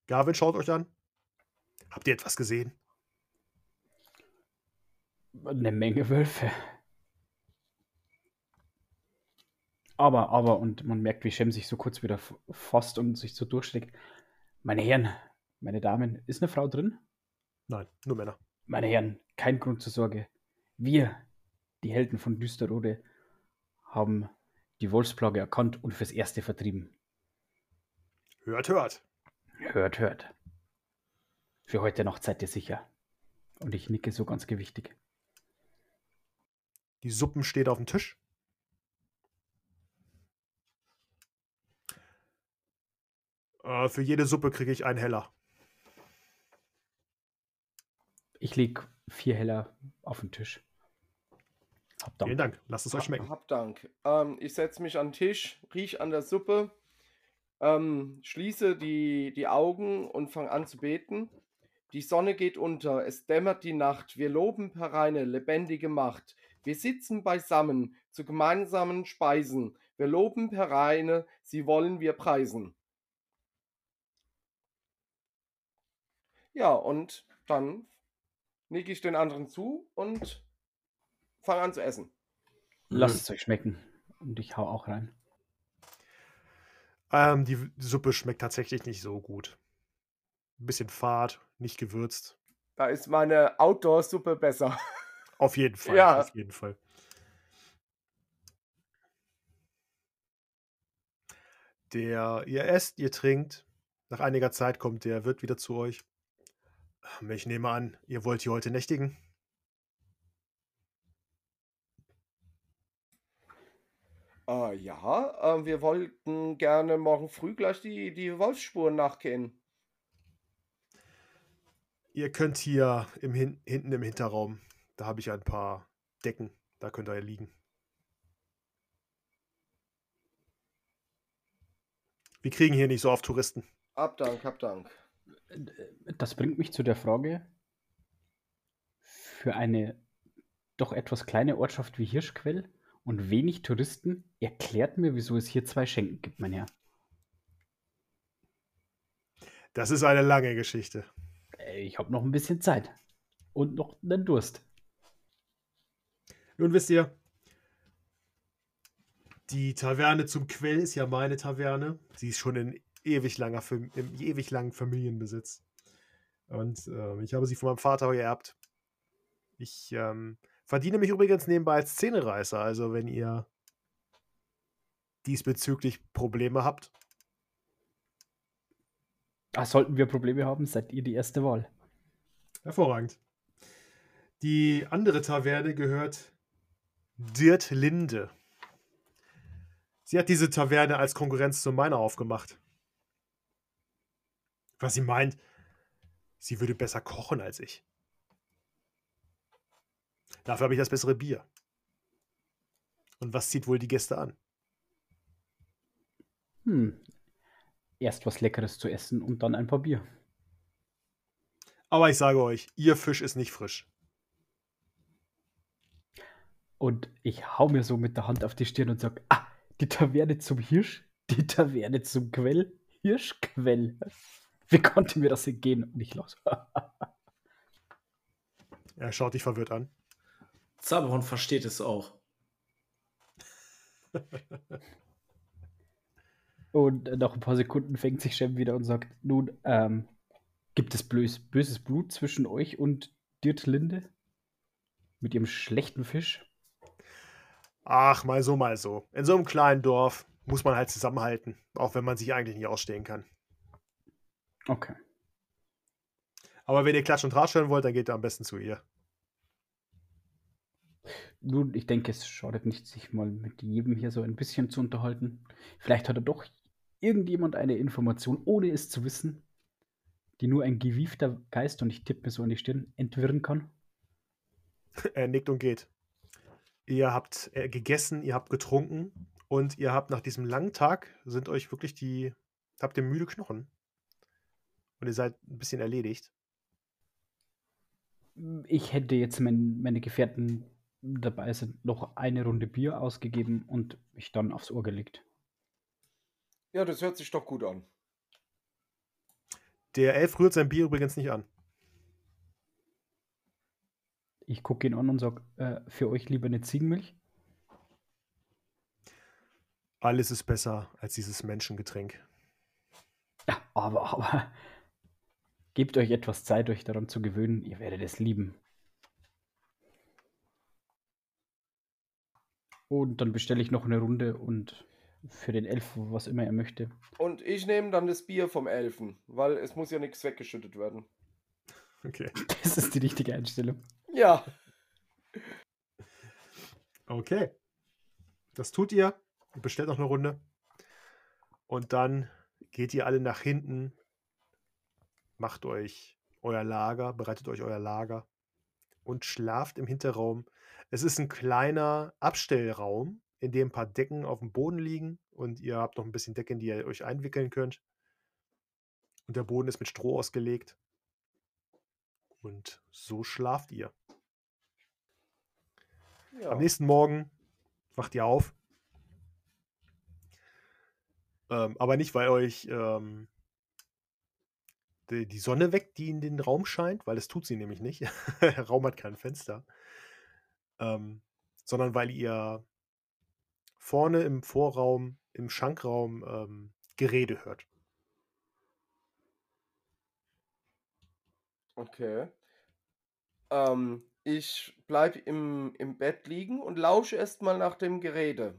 Gavin schaut euch an. Habt ihr etwas gesehen? Eine Menge Wölfe. Aber, aber, und man merkt, wie Shem sich so kurz wieder fasst und sich so durchschlägt. Meine Herren, meine Damen, ist eine Frau drin? Nein, nur Männer. Meine Herren, kein Grund zur Sorge. Wir, die Helden von Düsterode, haben die Wolfsplage erkannt und fürs Erste vertrieben. Hört, hört. Hört, hört. Für heute Nacht seid ihr sicher. Und ich nicke so ganz gewichtig. Die Suppen steht auf dem Tisch. Äh, für jede Suppe kriege ich einen Heller. Ich leg vier Heller auf den Tisch. Hab Dank. Vielen Dank. Lasst es euch schmecken. Hab Dank. Ähm, ich setze mich an den Tisch, riech an der Suppe, ähm, schließe die, die Augen und fange an zu beten. Die Sonne geht unter, es dämmert die Nacht, wir loben per reine, lebendige Macht. Wir sitzen beisammen zu gemeinsamen Speisen, wir loben per reine, sie wollen wir preisen. Ja, und dann nicke ich den anderen zu und fange an zu essen. Lasst es euch schmecken. Und ich hau auch rein. Ähm, die Suppe schmeckt tatsächlich nicht so gut. Ein bisschen fad, nicht gewürzt. Da ist meine Outdoor-Suppe besser. [laughs] Auf jeden Fall. Ja. Auf jeden Fall. Der, ihr esst, ihr trinkt. Nach einiger Zeit kommt der Wirt wieder zu euch. Ähm, Ich nehme an, ihr wollt hier heute nächtigen. Äh, ja, äh, wir wollten gerne morgen früh gleich die, die Wolfsspuren nachgehen. Ihr könnt hier im Hin hinten im Hinterraum, da habe ich ein paar Decken, da könnt ihr liegen. Wir kriegen hier nicht so oft Touristen. Hab Dank, hab Dank. Das bringt mich zu der Frage, für eine doch etwas kleine Ortschaft wie Hirschquell und wenig Touristen, erklärt mir, wieso es hier zwei Schenken gibt, mein Herr. Das ist eine lange Geschichte. Äh, Ich habe noch ein bisschen Zeit. Und noch einen Durst. Nun wisst ihr, die Taverne zum Quell ist ja meine Taverne. Sie ist schon in ewig langer, im ewig langen Familienbesitz. Und ähm, ich habe sie von meinem Vater geerbt. Ich ähm, verdiene mich übrigens nebenbei als Szenereißer. Also wenn ihr diesbezüglich Probleme habt, Ah, sollten wir Probleme haben, seid ihr die erste Wahl. hervorragend. Die andere Taverne gehört Dirt Linde. Sie hat diese Taverne als Konkurrenz zu meiner aufgemacht. Was sie meint, sie würde besser kochen als ich. Dafür habe ich das bessere Bier. Und was zieht wohl die Gäste an? Hm. Erst was Leckeres zu essen und dann ein paar Bier. Aber ich sage euch, ihr Fisch ist nicht frisch. Und ich hau mir so mit der Hand auf die Stirn und sag, ah, die Taverne zum Hirsch, die Taverne zum Quell, Hirschquell. Wie konnte mir das entgehen? Und ich los. [laughs] Er schaut dich verwirrt an. Zaberhorn versteht es auch. [laughs] Und nach ein paar Sekunden fängt sich Shem wieder und sagt, nun, ähm, gibt es bös, böses Blut zwischen euch und Dirtlinde? Mit ihrem schlechten Fisch? Ach, mal so, mal so. In so einem kleinen Dorf muss man halt zusammenhalten, auch wenn man sich eigentlich nicht ausstehen kann. Okay. Aber wenn ihr Klatsch und Tratsch hören wollt, dann geht ihr am besten zu ihr. Nun, ich denke, es schadet nicht, sich mal mit jedem hier so ein bisschen zu unterhalten. Vielleicht hat er doch irgendjemand eine Information, ohne es zu wissen, die nur ein gewiefter Geist, und ich tippe mir so an die Stirn, entwirren kann. [laughs] Er nickt und geht. Ihr habt äh, gegessen, ihr habt getrunken und ihr habt nach diesem langen Tag sind euch wirklich die, habt ihr müde Knochen. Und ihr seid ein bisschen erledigt. Ich hätte jetzt, wenn meine Gefährten dabei sind, noch eine Runde Bier ausgegeben und mich dann aufs Ohr gelegt. Ja, das hört sich doch gut an. Der Elf rührt sein Bier übrigens nicht an. Ich gucke ihn an und sage, äh, für euch lieber eine Ziegenmilch? Alles ist besser als dieses Menschengetränk. Ja, aber, aber gebt euch etwas Zeit, euch daran zu gewöhnen. Ihr werdet es lieben. Und dann bestelle ich noch eine Runde und für den Elf, was immer er möchte. Und ich nehme dann das Bier vom Elfen, weil es muss ja nichts weggeschüttet werden. Okay. [laughs] Das ist die richtige Einstellung. Ja. Okay. Das tut ihr. Ihr bestellt noch eine Runde. Und dann geht ihr alle nach hinten, macht euch euer Lager, bereitet euch euer Lager und schlaft im Hinterraum. Es ist ein kleiner Abstellraum, in dem ein paar Decken auf dem Boden liegen und ihr habt noch ein bisschen Decke, in die ihr euch einwickeln könnt. Und der Boden ist mit Stroh ausgelegt. Und so schlaft ihr. Ja. Am nächsten Morgen wacht ihr auf. Ähm, aber nicht, weil euch ähm, die, die Sonne weckt, die in den Raum scheint, weil das tut sie nämlich nicht. [laughs] Der Raum hat kein Fenster. Ähm, sondern weil ihr vorne im Vorraum, im Schankraum ähm, Gerede hört. Okay. Ähm, ich bleib im, im Bett liegen und lausche erstmal nach dem Gerede,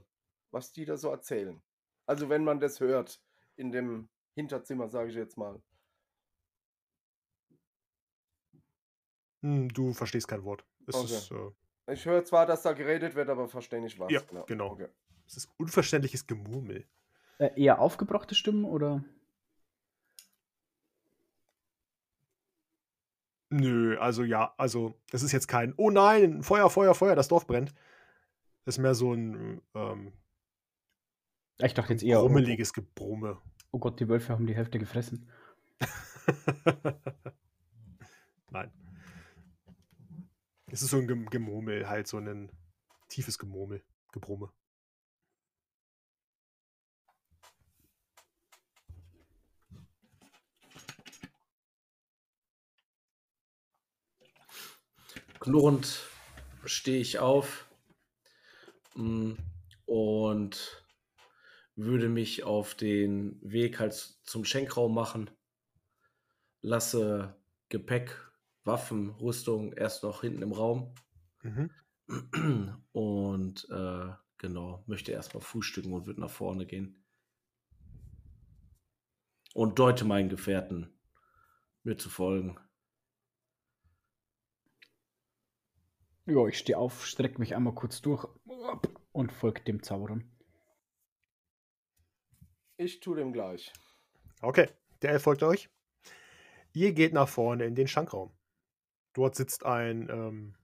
was die da so erzählen. Also wenn man das hört in dem Hinterzimmer, sage ich jetzt mal. Hm, du verstehst kein Wort. Es, Okay. ist, äh, Ich höre zwar, dass da geredet wird, aber verstehe nicht was. Ja, genau. Okay. es ist unverständliches Gemurmel. Äh, eher aufgebrachte Stimmen oder? Nö, also ja, also es ist jetzt kein Oh nein, Feuer, Feuer, Feuer, das Dorf brennt. Es ist mehr so ein ähm, Ich dachte jetzt eher, oh, brummeliges Gebrumme. oh Gott, die Wölfe haben die Hälfte gefressen. [laughs] Nein. Es ist so ein Gem- Gemurmel, halt so ein tiefes Gemurmel, Gebrumme. Knurrend stehe ich auf mm, und würde mich auf den Weg halt zum Schenkraum machen. Lasse Gepäck, Waffen, Rüstung erst noch hinten im Raum. Mhm. Und äh, genau, möchte erstmal frühstücken und würde nach vorne gehen. Und deute meinen Gefährten, mir zu folgen. Ja, ich stehe auf, strecke mich einmal kurz durch und folge dem Zauberern. Ich tue dem gleich. Okay, der folgt euch. Ihr geht nach vorne in den Schankraum. Dort sitzt ein, ähm,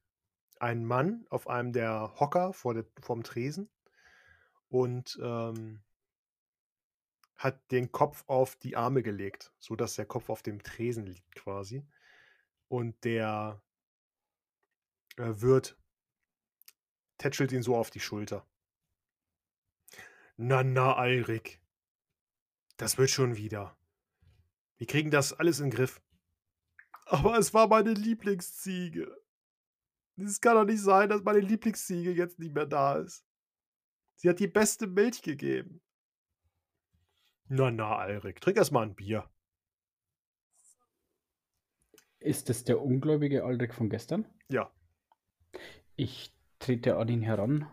ein Mann auf einem der Hocker vor der, vorm Tresen und ähm, hat den Kopf auf die Arme gelegt, sodass der Kopf auf dem Tresen liegt quasi. Und der äh, Wirt tätschelt ihn so auf die Schulter. Na, na, Alrik. Das wird schon wieder. Wir kriegen das alles in den Griff. Aber es war meine Lieblingsziege. Es kann doch nicht sein, dass meine Lieblingsziege jetzt nicht mehr da ist. Sie hat die beste Milch gegeben. Na, na, Alrik, trink erst mal ein Bier. Ist es der ungläubige Aldrich von gestern? Ja. Ich trete an ihn heran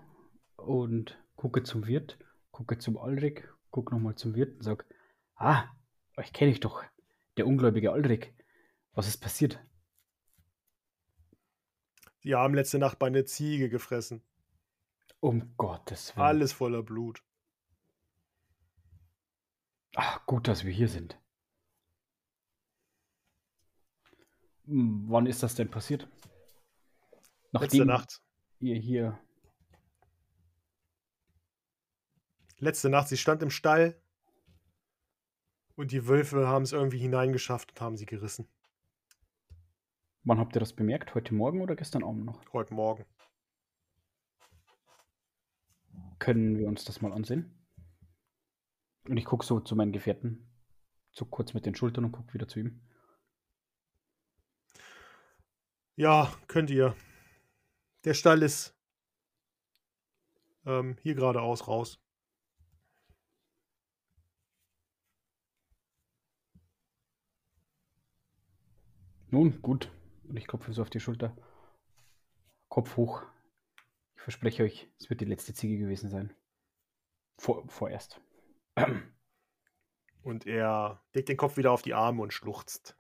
und gucke zum Wirt, gucke zum Aldrich, gucke nochmal zum Wirt und sage, ah, euch kenne ich doch, der ungläubige Aldrich. Was ist passiert? Die haben letzte Nacht meine Ziege gefressen. Um Gottes Willen. Alles voller Blut. Ach, gut, dass wir hier sind. Hm, Wann ist das denn passiert? Letzte Nacht. ihr hier. Letzte Nacht, sie stand im Stall. Und die Wölfe haben es irgendwie hineingeschafft und haben sie gerissen. Wann habt ihr das bemerkt? Heute Morgen oder gestern Abend noch? Heute Morgen. Können wir uns das mal ansehen? Und ich gucke so zu meinen Gefährten, zuck kurz mit den Schultern und gucke wieder zu ihm. Ja, könnt ihr. Der Stall ist ähm, hier geradeaus raus. Nun, gut. Und ich klopfe so auf die Schulter. Kopf hoch. Ich verspreche euch, es wird die letzte Ziege gewesen sein. Vor, vorerst. [clears throat] Und er legt den Kopf wieder auf die Arme und schluchzt.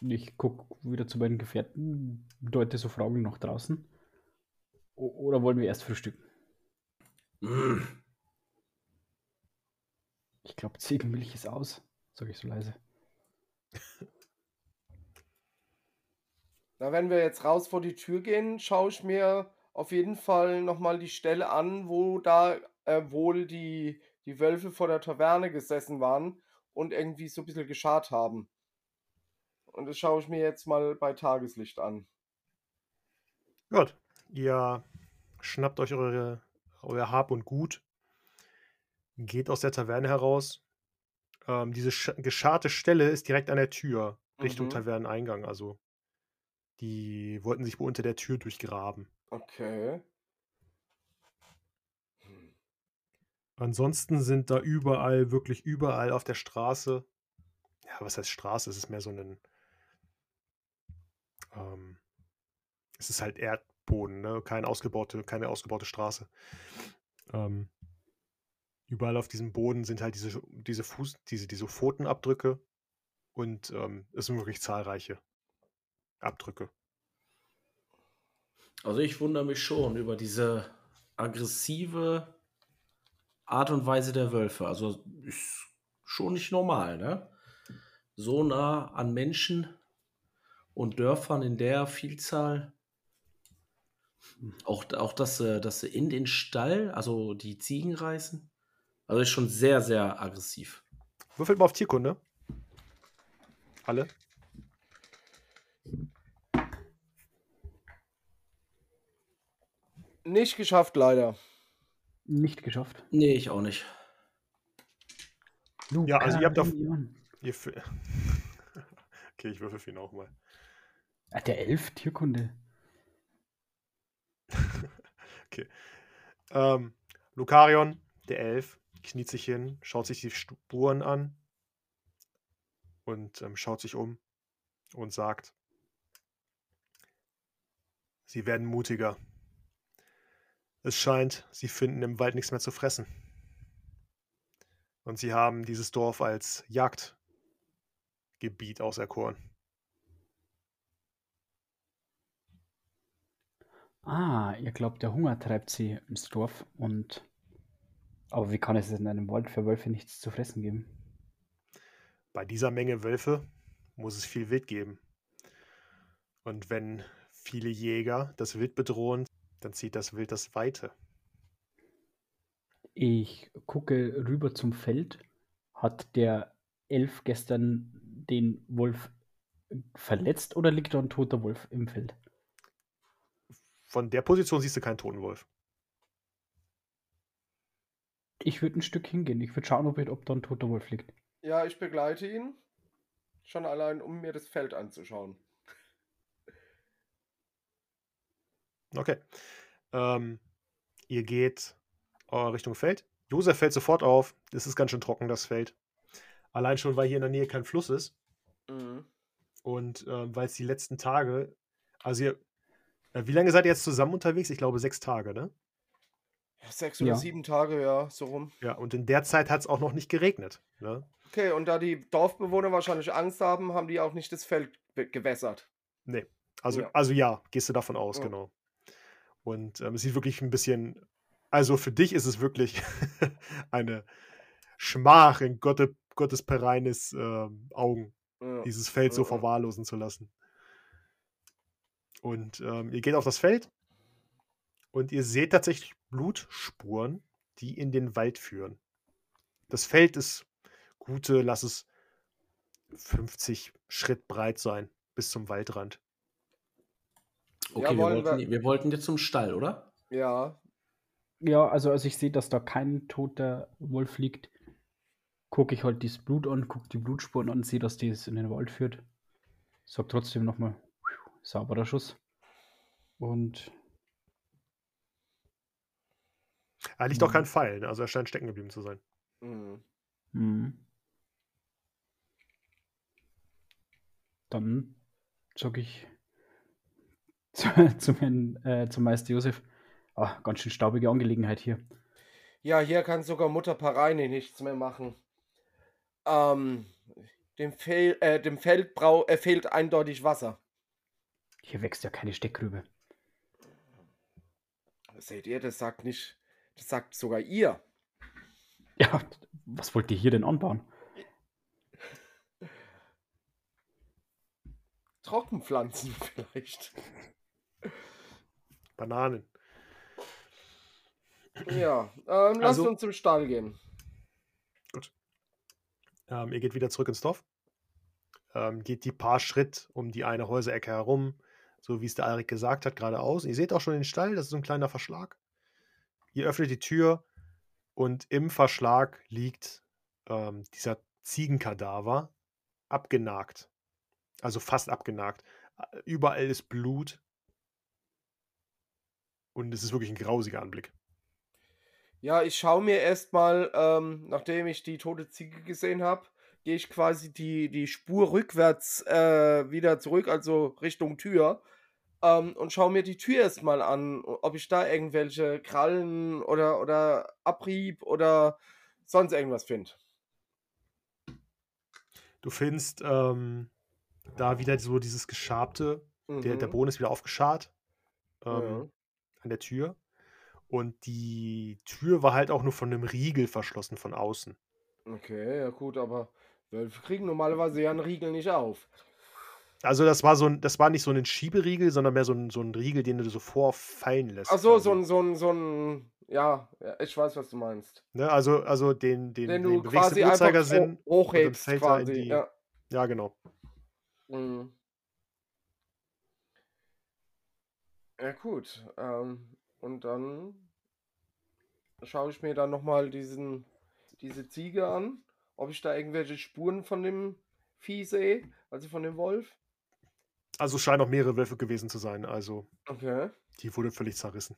Ich gucke wieder zu meinen Gefährten, deute so Fragen nach draußen. O oder wollen wir erst frühstücken? Mm. [clears throat] Ich glaube, Ziegenmilch ist aus, sage ich so leise. Na, wenn wir jetzt raus vor die Tür gehen, schaue ich mir auf jeden Fall nochmal die Stelle an, wo da äh, wohl die, die Wölfe vor der Taverne gesessen waren und irgendwie so ein bisschen geschart haben. Und das schaue ich mir jetzt mal bei Tageslicht an. Gut. Ihr schnappt euch eure, euer Hab und Gut, geht aus der Taverne heraus. Ähm, diese sch- gescharte Stelle ist direkt an der Tür Richtung Mhm. Taverneneingang. Also die wollten sich wohl unter der Tür durchgraben. Okay. Ansonsten sind da überall, wirklich überall auf der Straße, ja, was heißt Straße? Es ist mehr so ein, ähm, es ist halt Erdboden, ne? Keine ausgebaute, keine ausgebaute Straße. Ähm, überall auf diesem Boden sind halt diese, diese Fuß, diese, diese Pfotenabdrücke und ähm, es sind wirklich zahlreiche Abdrücke. Also ich wundere mich schon über diese aggressive Art und Weise der Wölfe. Also ist schon nicht normal, ne? So nah an Menschen und Dörfern in der Vielzahl. Auch, auch dass, sie- dass sie in den Stall, also die Ziegen reißen. Also ist schon sehr, sehr aggressiv. Würfelt mal auf Tierkunde. Alle. Nicht geschafft, leider. Nicht geschafft. Nee, ich auch nicht. Ja, also ihr habt auf- Ihr [laughs] okay, ich würfel für ihn auch mal. Ah, der Elf Tierkunde. [laughs] Ähm, Lukarion, der Elf, kniet sich hin, schaut sich die Spuren an und ähm, schaut sich um und sagt, sie werden mutiger. Es scheint, sie finden im Wald nichts mehr zu fressen. Und sie haben dieses Dorf als Jagdgebiet auserkoren. Ah, ihr glaubt, der Hunger treibt sie ins Dorf und. Aber wie kann es in einem Wald für Wölfe nichts zu fressen geben? Bei dieser Menge Wölfe muss es viel Wild geben. Und wenn viele Jäger das Wild bedrohen, dann zieht das Wild das Weite. Ich gucke rüber zum Feld. Hat der Elf gestern den Wolf verletzt oder liegt da ein toter Wolf im Feld? Von der Position siehst du keinen toten Wolf. Ich würde ein Stück hingehen. Ich würde schauen, ob, ob da ein toter Wolf liegt. Ja, ich begleite ihn. Schon allein, um mir das Feld anzuschauen. Okay. Ähm, ihr geht äh, Richtung Feld. Josef fällt sofort auf. Es ist ganz schön trocken, das Feld. Allein schon, weil hier in der Nähe kein Fluss ist. Mhm. Und ähm, weil es die letzten Tage, also ihr, äh, wie lange seid ihr jetzt zusammen unterwegs? Ich glaube sechs Tage, ne? Ja, Sechs oder Ja. sieben Tage, ja, so rum. Ja, und in der Zeit hat es auch noch nicht geregnet. Ne? Okay, und da die Dorfbewohner wahrscheinlich Angst haben, haben die auch nicht das Feld gewässert. Nee. Also Ja. also ja, gehst du davon aus, Ja. genau. Und ähm, es sieht wirklich ein bisschen, also für dich ist es wirklich [laughs] eine Schmach in Gotte, Gottes Pereines ähm, Augen, dieses Feld so verwahrlosen zu lassen. Und ähm, ihr geht auf das Feld und ihr seht tatsächlich Blutspuren, die in den Wald führen. Das Feld ist gute, lass es 50 Schritt breit sein, bis zum Waldrand. Okay, wir, wollen wollten, wir- wir wollten jetzt zum Stall, oder? Ja, Ja, also als ich sehe, dass da kein toter Wolf liegt, gucke ich halt das Blut an, gucke die Blutspuren an, sehe, dass das in den Wald führt. Sag trotzdem nochmal, sauberer Schuss. Und Er liegt auch Mhm. kein Pfeil, ne? also er scheint stecken geblieben zu sein. mhm. hm. dann sage ich [laughs] zu, zum, Herrn, äh, zum Meister Josef, ah, ganz schön staubige Angelegenheit hier. ja, hier kann sogar Mutter Pareini nichts mehr machen. Ähm, dem, Fehl, äh, dem Feld brau äh, fehlt eindeutig Wasser. Hier wächst ja keine Steckrübe. Seht ihr, das sagt nicht, Das sagt sogar ihr. Ja, was wollt ihr hier denn anbauen? Trockenpflanzen [laughs] vielleicht. Bananen. Ja, ähm, lasst Also- uns zum Stall gehen. Ähm, ihr geht wieder zurück ins Dorf. Ähm, geht die paar Schritt um die eine Häuserecke herum, so wie es der Alrik gesagt hat, geradeaus. Ihr seht auch schon den Stall, das ist so ein kleiner Verschlag. Ihr öffnet die Tür und im Verschlag liegt ähm, dieser Ziegenkadaver, abgenagt. Also fast abgenagt. Überall ist Blut. Und es ist wirklich ein grausiger Anblick. Ja, ich schaue mir erstmal, ähm, nachdem ich die tote Ziege gesehen habe, gehe ich quasi die, die Spur rückwärts äh, wieder zurück, also Richtung Tür. Ähm, und schaue mir die Tür erstmal an, ob ich da irgendwelche Krallen oder, oder Abrieb oder sonst irgendwas finde. Du findest ähm, da wieder so dieses Geschabte. Der, der Mhm. Boden ist wieder aufgeschart. Ähm, Ja. an der Tür. Und die Tür war halt auch nur von einem Riegel verschlossen von außen. Okay, ja gut, aber Wölfe kriegen normalerweise ja einen Riegel nicht auf. Also das war so ein, das war nicht so ein Schieberiegel, sondern mehr so ein, so ein Riegel, den du so vorfallen lässt. Ach so, so ein, so ein, so ein, ja, ich weiß, was du meinst. Ne? Also, also den, den, Den den du du quasi Uhrzeigersinn. hochhebst quasi, die- ja. Ja, genau. Mhm. Ja, gut. Ähm, und dann schaue ich mir dann nochmal diesen, diese Ziege an, ob ich da irgendwelche Spuren von dem Vieh sehe, also von dem Wolf. Also es scheinen auch mehrere Wölfe gewesen zu sein. Also Okay. die wurde völlig zerrissen.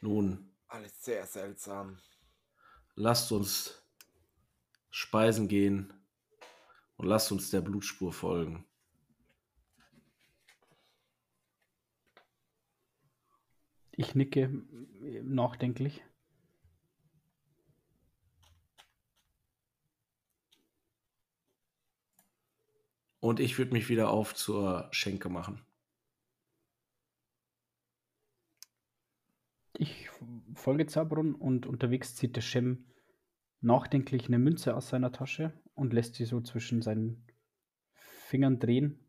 Nun, Alles sehr seltsam. lasst uns speisen gehen und lasst uns der Blutspur folgen. Ich nicke nachdenklich. Und ich würde mich wieder auf zur Schenke machen. Ich folge Zabron und unterwegs zieht der Shem nachdenklich eine Münze aus seiner Tasche und lässt sie so zwischen seinen Fingern drehen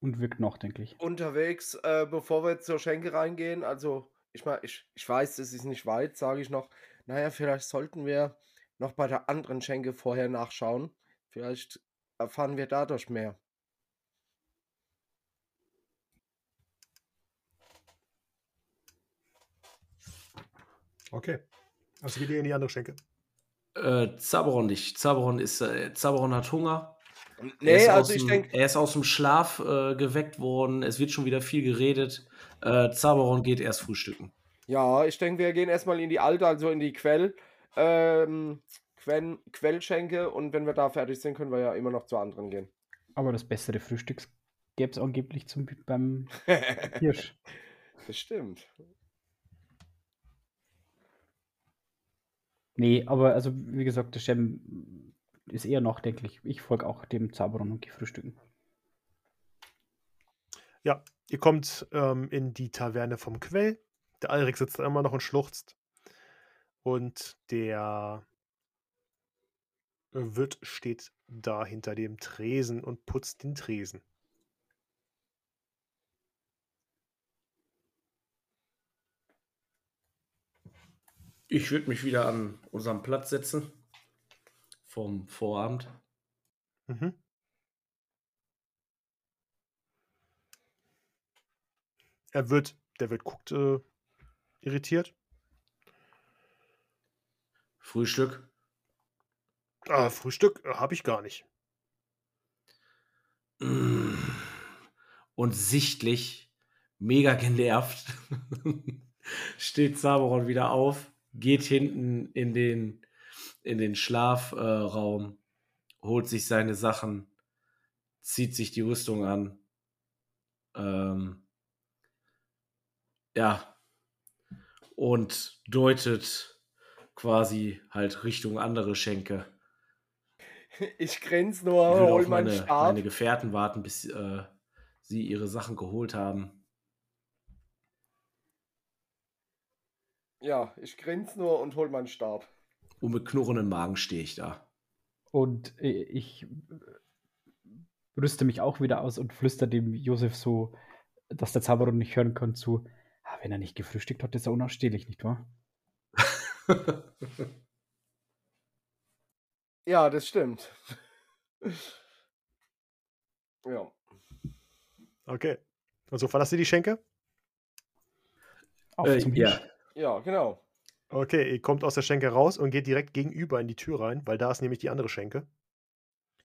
und wirkt nachdenklich. Unterwegs, äh, bevor wir zur Schenke reingehen, also ich meine, ich, ich weiß, es ist nicht weit, sage ich noch. Naja, vielleicht sollten wir noch bei der anderen Schenke vorher nachschauen. Vielleicht erfahren wir dadurch mehr. Okay. Also geht ihr in die andere Schenke. Äh, Zaberon nicht. Zaberon ist, äh, Zaberon hat Hunger. Er Nee, ist aus also ich dem- denke, Er ist aus dem Schlaf äh, geweckt worden. Es wird schon wieder viel geredet. Äh, Zaberon geht erst frühstücken. ja, ich denke, wir gehen erstmal in die alte, also in die Quell, ähm, Quen, Quellschenke und wenn wir da fertig sind, können wir ja immer noch zur anderen gehen. Aber das bessere Frühstück gäbe es angeblich zum, beim [laughs] Hirsch. das stimmt. Nee, aber also wie gesagt, der Shem ist eher nachdenklich. Ich folge auch dem Zabron und gehe frühstücken. Ja, ihr kommt ähm, in die Taverne vom Quell. Der Alrik sitzt da immer noch und schluchzt. Und der Wirt steht da hinter dem Tresen und putzt den Tresen. Ich würde mich wieder an unseren Platz setzen. Vom Vorabend. Mhm. Er wird, der Wirt guckt äh, irritiert. Frühstück. Ah, Frühstück äh, habe ich gar nicht. Und sichtlich mega genervt [laughs] steht Zaberon wieder auf, geht hinten in den, in den Schlafraum, äh, holt sich seine Sachen, zieht sich die Rüstung an. Ähm, ja. Und deutet quasi halt Richtung andere Schenke. Ich Ich nur, hol auf meine, meine Gefährten warten, bis äh, sie ihre Sachen geholt haben. Ja, ich grinse nur und hol meinen Stab. Und mit knurrendem Magen stehe ich da. Und äh, ich äh, rüste mich auch wieder aus und flüster dem Josef so, dass der Zauberer nicht hören kann, zu. "Ah, wenn er nicht gefrühstückt hat, ist er unausstehlich, nicht wahr? [laughs] Ja, das stimmt. [laughs] ja. Okay. Und so verlasst ihr die Schenke? Auf Äh, zum ja. Hirsch. Ja, genau. Okay, ihr kommt aus der Schenke raus und geht direkt gegenüber in die Tür rein, weil da ist nämlich die andere Schenke.